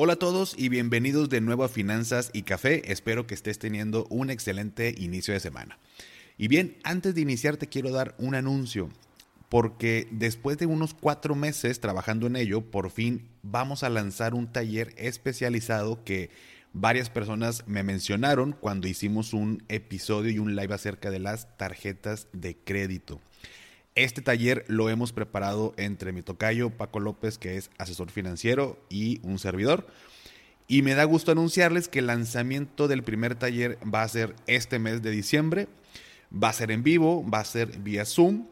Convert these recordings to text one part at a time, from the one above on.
Hola a todos y bienvenidos de nuevo a Finanzas y Café. Espero que estés teniendo un excelente inicio de semana. Y bien, antes de iniciar te quiero dar un anuncio, porque después de unos cuatro meses trabajando en ello, por fin vamos a lanzar un taller especializado que varias personas me mencionaron cuando hicimos un episodio y un live acerca de las tarjetas de crédito. Este taller lo hemos preparado entre mi tocayo Paco López, que es asesor financiero, y un servidor. Y me da gusto anunciarles que el lanzamiento del primer taller va a ser este mes de diciembre. Va a ser en vivo, va a ser vía Zoom.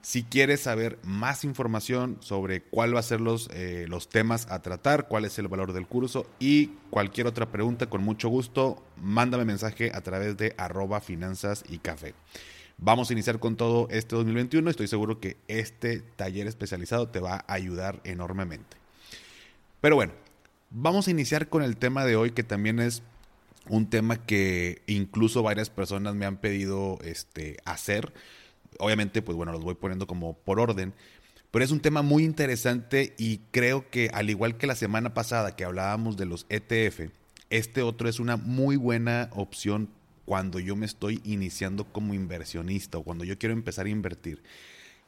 Si quieres saber más información sobre cuál va a ser los, eh, los temas a tratar, cuál es el valor del curso y cualquier otra pregunta, con mucho gusto, mándame mensaje a través de arroba finanzas y café. Vamos a iniciar con todo este 2021. Estoy seguro que este taller especializado te va a ayudar enormemente. Pero bueno, vamos a iniciar con el tema de hoy que también es un tema que incluso varias personas me han pedido este, hacer. Obviamente, pues bueno, los voy poniendo como por orden. Pero es un tema muy interesante y creo que al igual que la semana pasada que hablábamos de los ETF, este otro es una muy buena opción cuando yo me estoy iniciando como inversionista o cuando yo quiero empezar a invertir.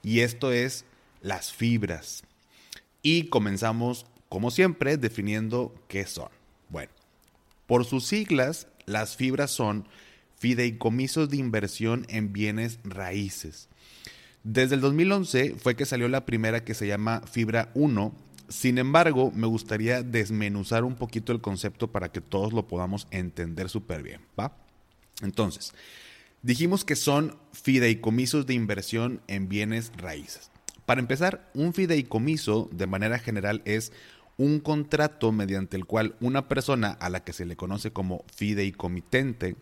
Y esto es las fibras. Y comenzamos, como siempre, definiendo qué son. Bueno, por sus siglas, las fibras son fideicomisos de inversión en bienes raíces. Desde el 2011 fue que salió la primera que se llama Fibra 1. Sin embargo, me gustaría desmenuzar un poquito el concepto para que todos lo podamos entender súper bien, ¿va? Entonces, dijimos que son fideicomisos de inversión en bienes raíces. Para empezar, un fideicomiso de manera general es un contrato mediante el cual una persona a la que se le conoce como fideicomitente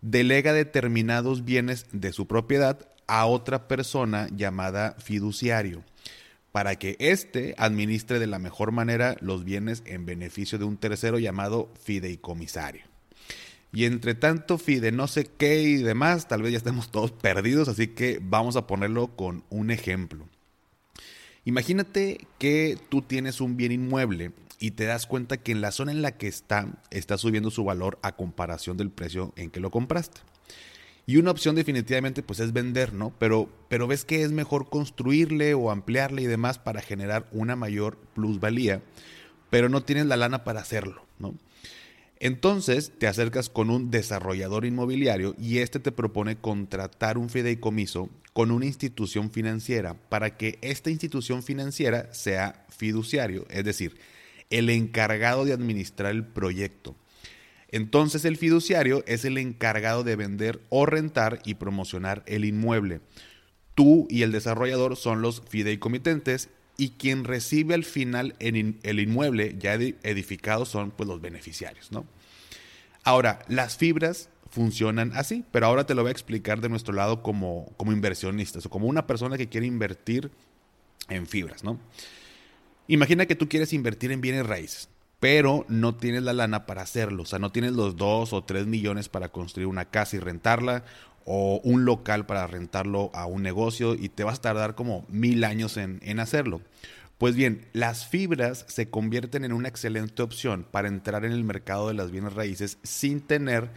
delega determinados bienes de su propiedad a otra persona llamada fiduciario para que éste administre de la mejor manera los bienes en beneficio de un tercero llamado fideicomisario. Y entre tanto FIDE no sé qué y demás, tal vez ya estemos todos perdidos, así que vamos a ponerlo con un ejemplo. Imagínate que tú tienes un bien inmueble y te das cuenta que en la zona en la que está está subiendo su valor a comparación del precio en que lo compraste. Y una opción definitivamente pues es vender, ¿no? Pero, pero ves que es mejor construirle o ampliarle y demás para generar una mayor plusvalía, pero no tienes la lana para hacerlo. Entonces te acercas con un desarrollador inmobiliario y este te propone contratar un fideicomiso con una institución financiera para que esta institución financiera sea fiduciario, es decir, el encargado de administrar el proyecto. Entonces el fiduciario es el encargado de vender o rentar y promocionar el inmueble. Tú y el desarrollador son los fideicomitentes y quien recibe al final el inmueble ya edificado son pues los beneficiarios, ¿no? Ahora, las fibras funcionan así, pero ahora te lo voy a explicar de nuestro lado como, como inversionistas o como una persona que quiere invertir en fibras, ¿no? Imagina que tú quieres invertir en bienes raíces, pero no tienes la lana para hacerlo, o sea, no tienes los dos o tres millones para construir una casa y rentarla, o un local para rentarlo a un negocio y te vas a tardar como mil años en, hacerlo. Pues bien, las fibras se convierten en una excelente opción para entrar en el mercado de las bienes raíces sin tener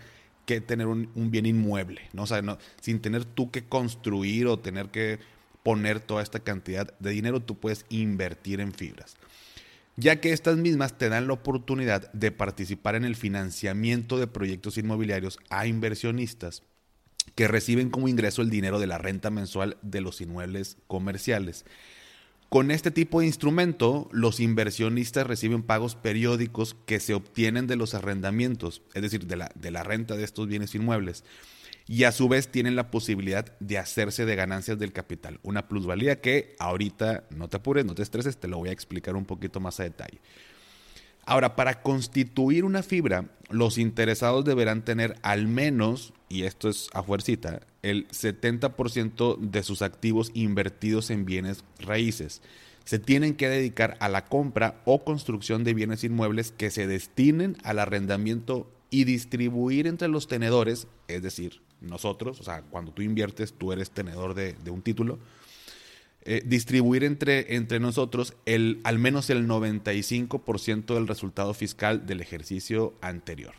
que tener un, bien inmueble, ¿no? O sin tener tú que construir o tener que poner toda esta cantidad de dinero, tú puedes invertir en fibras. Ya que estas mismas te dan la oportunidad de participar en el financiamiento de proyectos inmobiliarios a inversionistas que reciben como ingreso el dinero de la renta mensual de los inmuebles comerciales. Con este tipo de instrumento, los inversionistas reciben pagos periódicos que se obtienen de los arrendamientos, es decir, de la, de la renta de estos bienes inmuebles, y a su vez tienen la posibilidad de hacerse de ganancias del capital, una plusvalía que ahorita no te apures, no te estreses, te lo voy a explicar un poquito más a detalle. Ahora, para constituir una fibra, los interesados deberán tener al menos, y esto es a fuercita, el 70% de sus activos invertidos en bienes raíces. Se tienen que dedicar a la compra o construcción de bienes inmuebles que se destinen al arrendamiento y distribuir entre los tenedores, es decir, nosotros, o sea, cuando tú inviertes, tú eres tenedor de, un título, eh, distribuir entre, entre nosotros el, al menos el 95% del resultado fiscal del ejercicio anterior.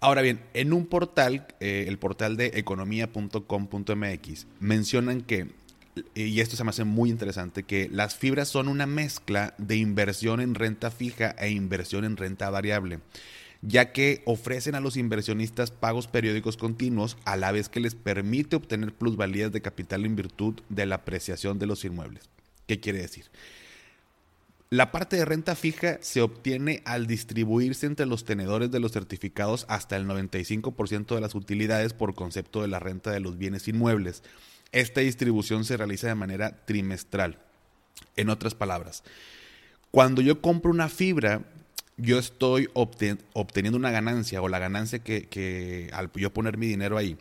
Ahora bien, en un portal, eh, el portal de economía.com.mx, mencionan que, y esto se me hace muy interesante, que las fibras son una mezcla de inversión en renta fija e inversión en renta variable ya que ofrecen a los inversionistas pagos periódicos continuos a la vez que les permite obtener plusvalías de capital en virtud de la apreciación de los inmuebles. ¿Qué quiere decir? La parte de renta fija se obtiene al distribuirse entre los tenedores de los certificados hasta el 95% de las utilidades por concepto de la renta de los bienes inmuebles. Esta distribución se realiza de manera trimestral. En otras palabras, cuando yo compro una fibra, yo estoy obteniendo una ganancia o la ganancia que, al yo poner mi dinero ahí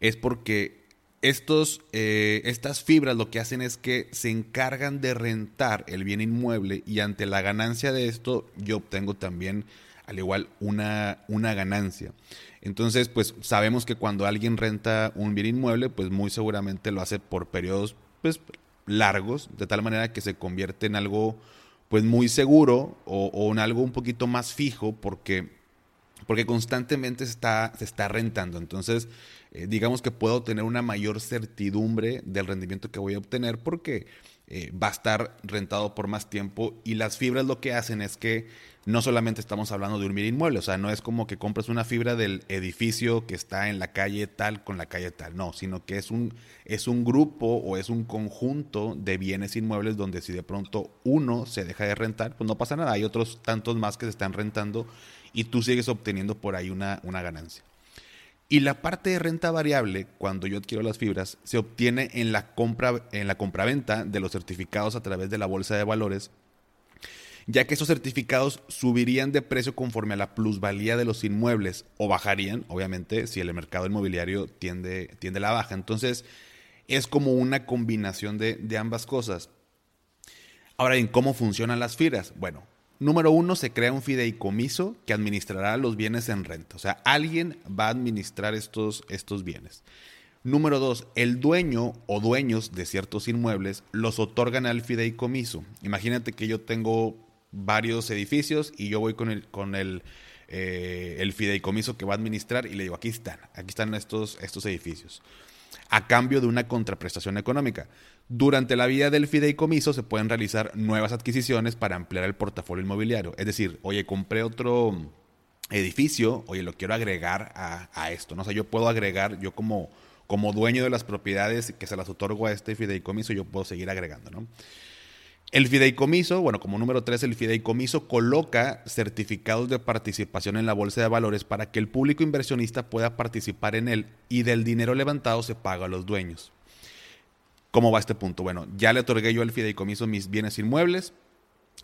es porque estos, eh, estas fibras lo que hacen es que se encargan de rentar el bien inmueble y ante la ganancia de esto yo obtengo también al igual una, una ganancia. Entonces, pues sabemos que cuando alguien renta un bien inmueble, pues muy seguramente lo hace por periodos pues, largos, de tal manera que se convierte en algo pues muy seguro o, en algo un poquito más fijo porque, porque constantemente está, se está rentando. Entonces, eh, digamos que puedo tener una mayor certidumbre del rendimiento que voy a obtener porque eh, va a estar rentado por más tiempo y las fibras lo que hacen es que no solamente estamos hablando de un bien inmueble, o sea, no es como que compres una fibra del edificio que está en la calle tal con la calle tal, no, sino que es un, es un grupo o es un conjunto de bienes inmuebles donde si de pronto uno se deja de rentar, pues no pasa nada, hay otros tantos más que se están rentando y tú sigues obteniendo por ahí una, una ganancia. Y la parte de renta variable, cuando yo adquiero las fibras, se obtiene en la compra en la compraventa de los certificados a través de la bolsa de valores ya que esos certificados subirían de precio conforme a la plusvalía de los inmuebles o bajarían, obviamente, si el mercado inmobiliario tiende, tiende a la baja. Entonces, es como una combinación de, de ambas cosas. Ahora bien, ¿cómo funcionan las fibras? Bueno, número uno, se crea un fideicomiso que administrará los bienes en renta. O sea, alguien va a administrar estos, estos bienes. Número dos, el dueño o dueños de ciertos inmuebles los otorgan al fideicomiso. Imagínate que yo tengo varios edificios y yo voy con el, con el, eh, el fideicomiso que va a administrar y le digo, aquí están, aquí están estos, estos edificios, a cambio de una contraprestación económica. Durante la vida del fideicomiso se pueden realizar nuevas adquisiciones para ampliar el portafolio inmobiliario. Es decir, oye, compré otro edificio, oye, lo quiero agregar a, esto. ¿no? O sea, yo puedo agregar, yo como, como dueño de las propiedades que se las otorgo a este fideicomiso, yo puedo seguir agregando, ¿no? El fideicomiso, bueno, como número tres, el fideicomiso coloca certificados de participación en la bolsa de valores para que el público inversionista pueda participar en él y del dinero levantado se paga a los dueños. ¿Cómo va este punto? Bueno, ya le otorgué yo al fideicomiso mis bienes inmuebles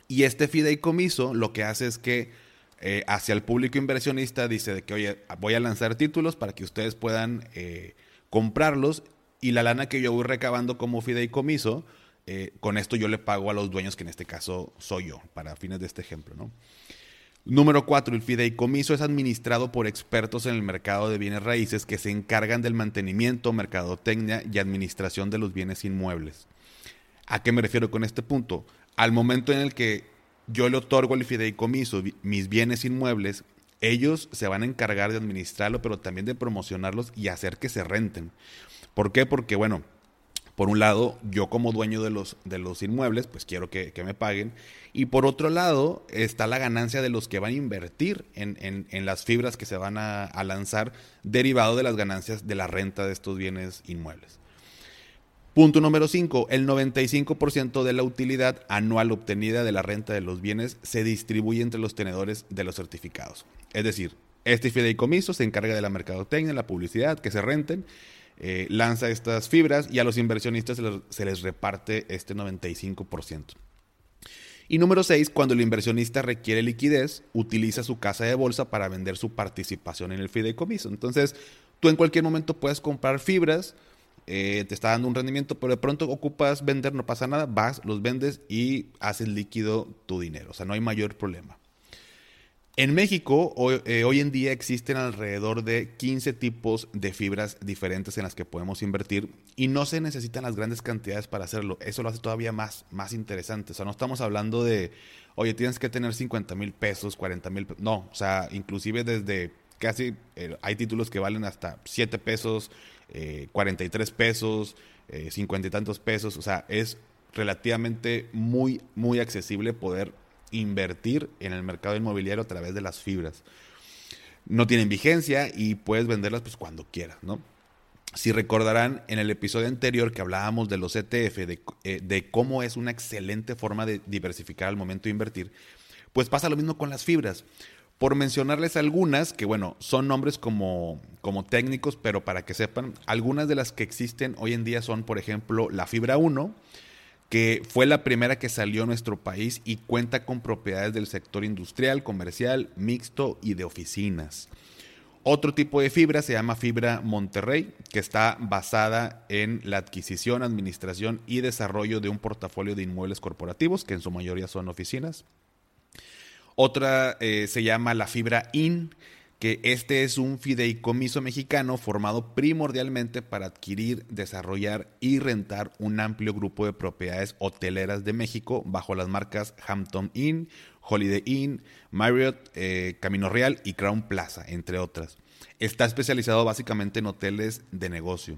y este fideicomiso lo que hace es que eh, hacia el público inversionista dice que, oye, voy a lanzar títulos para que ustedes puedan eh, comprarlos y la lana que yo voy recabando como fideicomiso, eh, con esto yo le pago a los dueños, que en este caso soy yo, para fines de este ejemplo. ¿no? Número cuatro, el fideicomiso es administrado por expertos en el mercado de bienes raíces que se encargan del mantenimiento, mercadotecnia y administración de los bienes inmuebles. ¿A qué me refiero con este punto? Al momento en el que yo le otorgo al fideicomiso mis bienes inmuebles, ellos se van a encargar de administrarlo, pero también de promocionarlos y hacer que se renten. ¿Por qué? Porque, bueno, por un lado, yo como dueño de los, de los inmuebles, pues quiero que, me paguen. Y por otro lado, está la ganancia de los que van a invertir en, las fibras que se van a, lanzar, derivado de las ganancias de la renta de estos bienes inmuebles. Punto número 5. El 95% de la utilidad anual obtenida de la renta de los bienes se distribuye entre los tenedores de los certificados. Es decir, este fideicomiso se encarga de la mercadotecnia, la publicidad, que se renten eh, lanza estas fibras y a los inversionistas se les, reparte este 95%. Y número 6, cuando el inversionista requiere liquidez, utiliza su casa de bolsa para vender su participación en el fideicomiso. Entonces, tú en cualquier momento puedes comprar fibras, eh, te está dando un rendimiento, pero de pronto ocupas vender, no pasa nada, vas, los vendes y haces líquido tu dinero. O sea, no hay mayor problema. En México, eh, hoy, en día existen alrededor de 15 tipos de fibras diferentes en las que podemos invertir y no se necesitan las grandes cantidades para hacerlo. Eso lo hace todavía más, más interesante. O sea, no estamos hablando de, oye, tienes que tener 50 mil pesos, 40 mil pesos. No, o sea, inclusive desde casi, eh, hay títulos que valen hasta 7 pesos, 43 eh, pesos, 50 y tantos pesos. O sea, es relativamente muy, muy accesible poder invertir en el mercado inmobiliario a través de las fibras. No tienen vigencia y puedes venderlas pues cuando quieras, ¿no? Si recordarán en el episodio anterior que hablábamos de los ETF, de, eh, de, cómo es una excelente forma de diversificar al momento de invertir, pues pasa lo mismo con las fibras. Por mencionarles algunas, que bueno, son nombres como, como técnicos, pero para que sepan, algunas de las que existen hoy en día son, por ejemplo, la fibra 1, que fue la primera que salió a nuestro país y cuenta con propiedades del sector industrial, comercial, mixto y de oficinas. Otro tipo de fibra se llama fibra Monterrey, que está basada en la adquisición, administración y desarrollo de un portafolio de inmuebles corporativos, que en su mayoría son oficinas. Otra eh, se llama la fibra IN, que este es un fideicomiso mexicano formado primordialmente para adquirir, desarrollar y rentar un amplio grupo de propiedades hoteleras de México bajo las marcas Hampton Inn, Holiday Inn, Marriott, eh, Camino Real y Crown Plaza, entre otras. Está especializado básicamente en hoteles de negocio.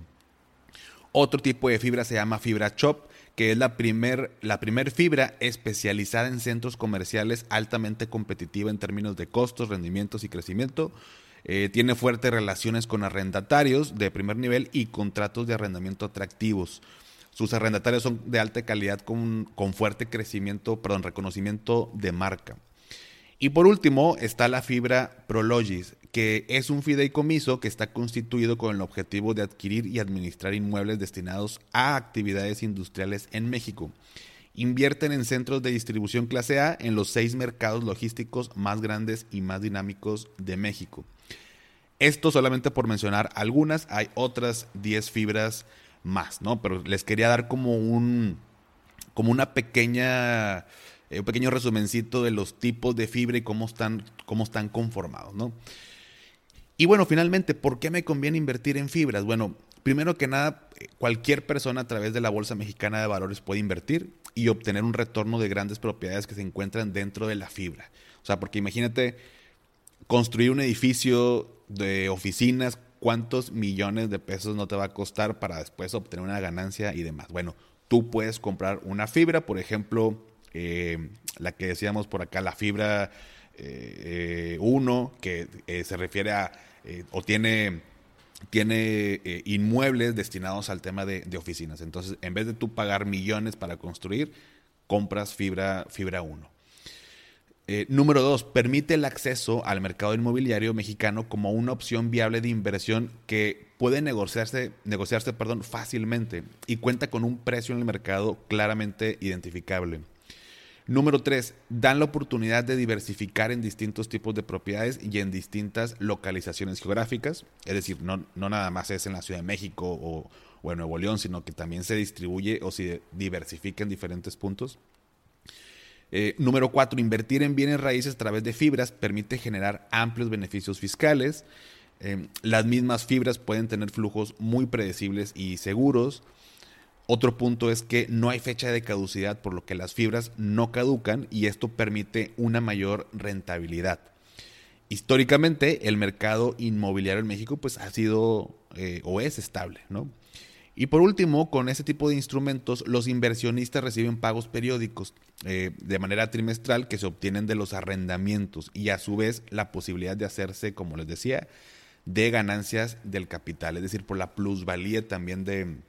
Otro tipo de fibra se llama fibra chop, que es la primer, la fibra especializada en centros comerciales altamente competitiva en términos de costos, rendimientos y crecimiento. Eh, tiene fuertes relaciones con arrendatarios de primer nivel y contratos de arrendamiento atractivos. Sus arrendatarios son de alta calidad con, con fuerte crecimiento, perdón, reconocimiento de marca. Y por último está la fibra Prologis, que es un fideicomiso que está constituido con el objetivo de adquirir y administrar inmuebles destinados a actividades industriales en México. Invierten en centros de distribución clase A en los seis mercados logísticos más grandes y más dinámicos de México. Esto solamente por mencionar algunas, hay otras 10 fibras más, ¿no? Pero les quería dar como un como una pequeña eh, un pequeño resumencito de los tipos de fibra y cómo están, cómo están conformados, ¿no? Y bueno, finalmente, ¿por qué me conviene invertir en fibras? Bueno, primero que nada, cualquier persona a través de la Bolsa Mexicana de Valores puede invertir y obtener un retorno de grandes propiedades que se encuentran dentro de la fibra. O sea, porque imagínate construir un edificio de oficinas, cuántos millones de pesos no te va a costar para después obtener una ganancia y demás. Bueno, tú puedes comprar una fibra, por ejemplo, eh, la que decíamos por acá, la fibra 1, eh, eh, que se refiere a, o tiene, tiene inmuebles destinados al tema de, oficinas. Entonces, en vez de tú pagar millones para construir, compras fibra, fibra 1. número dos, permite el acceso al mercado inmobiliario mexicano como una opción viable de inversión que puede negociarse, negociarse perdón, fácilmente y cuenta con un precio en el mercado claramente identificable. Número tres, dan la oportunidad de diversificar en distintos tipos de propiedades y en distintas localizaciones geográficas. Es decir, no, no nada más es en la Ciudad de México o, en Nuevo León, sino que también se distribuye o se diversifica en diferentes puntos. Eh, número cuatro, invertir en bienes raíces a través de fibras permite generar amplios beneficios fiscales. Eh, las mismas fibras pueden tener flujos muy predecibles y seguros. Otro punto es que no hay fecha de caducidad, por lo que las fibras no caducan y esto permite una mayor rentabilidad. Históricamente, el mercado inmobiliario en México pues, ha sido eh, o es estable. ¿no? Y por último, con este tipo de instrumentos, los inversionistas reciben pagos periódicos eh, de manera trimestral que se obtienen de los arrendamientos y a su vez la posibilidad de hacerse, como les decía, de ganancias del capital, es decir, por la plusvalía también de,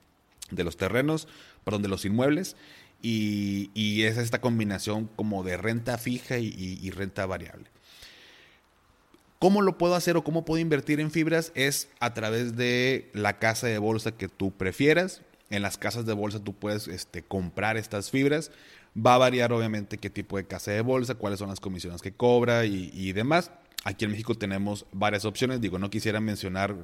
de los terrenos, perdón, de los inmuebles, y, es esta combinación como de renta fija y, renta variable. ¿Cómo lo puedo hacer o cómo puedo invertir en fibras? Es a través de la casa de bolsa que tú prefieras. en las casas de bolsa tú puedes este, comprar estas fibras. Va a variar obviamente qué tipo de casa de bolsa, cuáles son las comisiones que cobra y, demás. Aquí en México tenemos varias opciones. Digo, no quisiera mencionar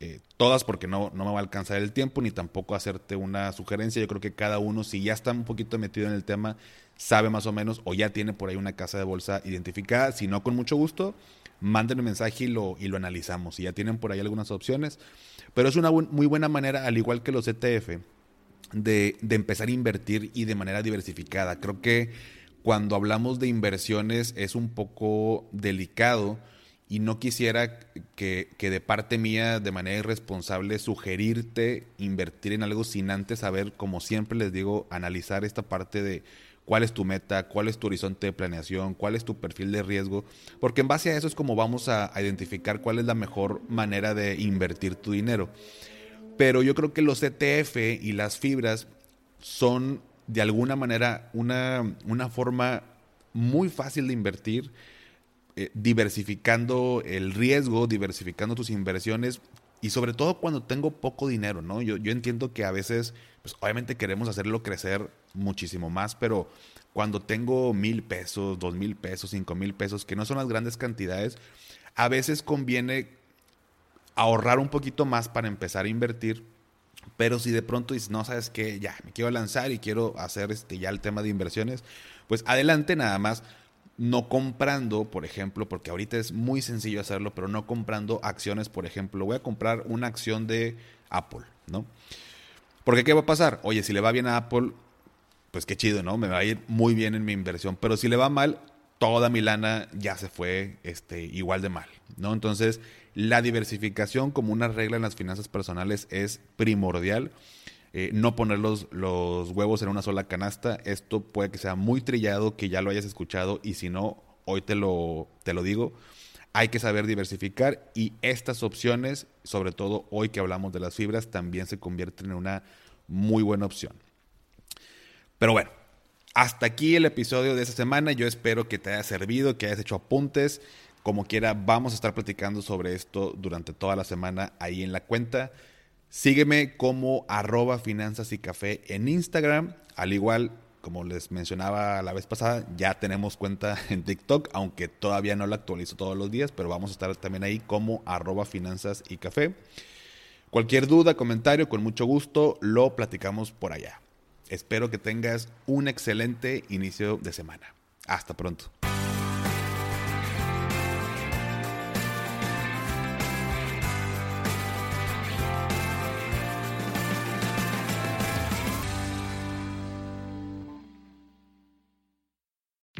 eh, todas porque no, no me va a alcanzar el tiempo ni tampoco hacerte una sugerencia. Yo creo que cada uno, si ya está un poquito metido en el tema, sabe más o menos o ya tiene por ahí una casa de bolsa identificada. Si no, con mucho gusto, manden un mensaje y lo, y lo analizamos. Si ya tienen por ahí algunas opciones. Pero es una muy buena manera, al igual que los ETF, de, de empezar a invertir y de manera diversificada. Creo que cuando hablamos de inversiones es un poco delicado y no quisiera que, que, de parte mía, de manera irresponsable, sugerirte invertir en algo sin antes saber, como siempre les digo, analizar esta parte de cuál es tu meta, cuál es tu horizonte de planeación, cuál es tu perfil de riesgo, porque en base a eso es como vamos a, identificar cuál es la mejor manera de invertir tu dinero. Pero yo creo que los ETF y las fibras son de alguna manera una, una forma muy fácil de invertir, eh, diversificando el riesgo, diversificando tus inversiones y sobre todo cuando tengo poco dinero, ¿no? Yo, entiendo que a veces, pues obviamente queremos hacerlo crecer muchísimo más, pero cuando tengo mil pesos, dos mil pesos, cinco mil pesos, que no son las grandes cantidades, a veces conviene ahorrar un poquito más para empezar a invertir. Pero si de pronto dices, no, sabes qué, ya me quiero lanzar y quiero hacer este, ya el tema de inversiones, pues adelante nada más no comprando, por ejemplo, porque ahorita es muy sencillo hacerlo, pero no comprando acciones, por ejemplo, voy a comprar una acción de Apple, ¿no? Porque ¿qué va a pasar? Oye, si le va bien a Apple, pues qué chido, ¿no? Me va a ir muy bien en mi inversión, pero si le va mal, toda mi lana ya se fue este, igual de mal, ¿no? Entonces, la diversificación como una regla en las finanzas personales es primordial. Eh, no poner los, huevos en una sola canasta. Esto puede que sea muy trillado, que ya lo hayas escuchado y si no, hoy te lo, te lo digo. Hay que saber diversificar y estas opciones, sobre todo hoy que hablamos de las fibras, también se convierten en una muy buena opción. Pero bueno, hasta aquí el episodio de esta semana. Yo espero que te haya servido, que hayas hecho apuntes. Como quiera, vamos a estar platicando sobre esto durante toda la semana ahí en la cuenta. Sígueme como arroba finanzas y café en Instagram. Al igual, como les mencionaba la vez pasada, ya tenemos cuenta en TikTok, aunque todavía no la actualizo todos los días, pero vamos a estar también ahí como arroba finanzas y café. Cualquier duda, comentario, con mucho gusto, lo platicamos por allá. Espero que tengas un excelente inicio de semana. Hasta pronto.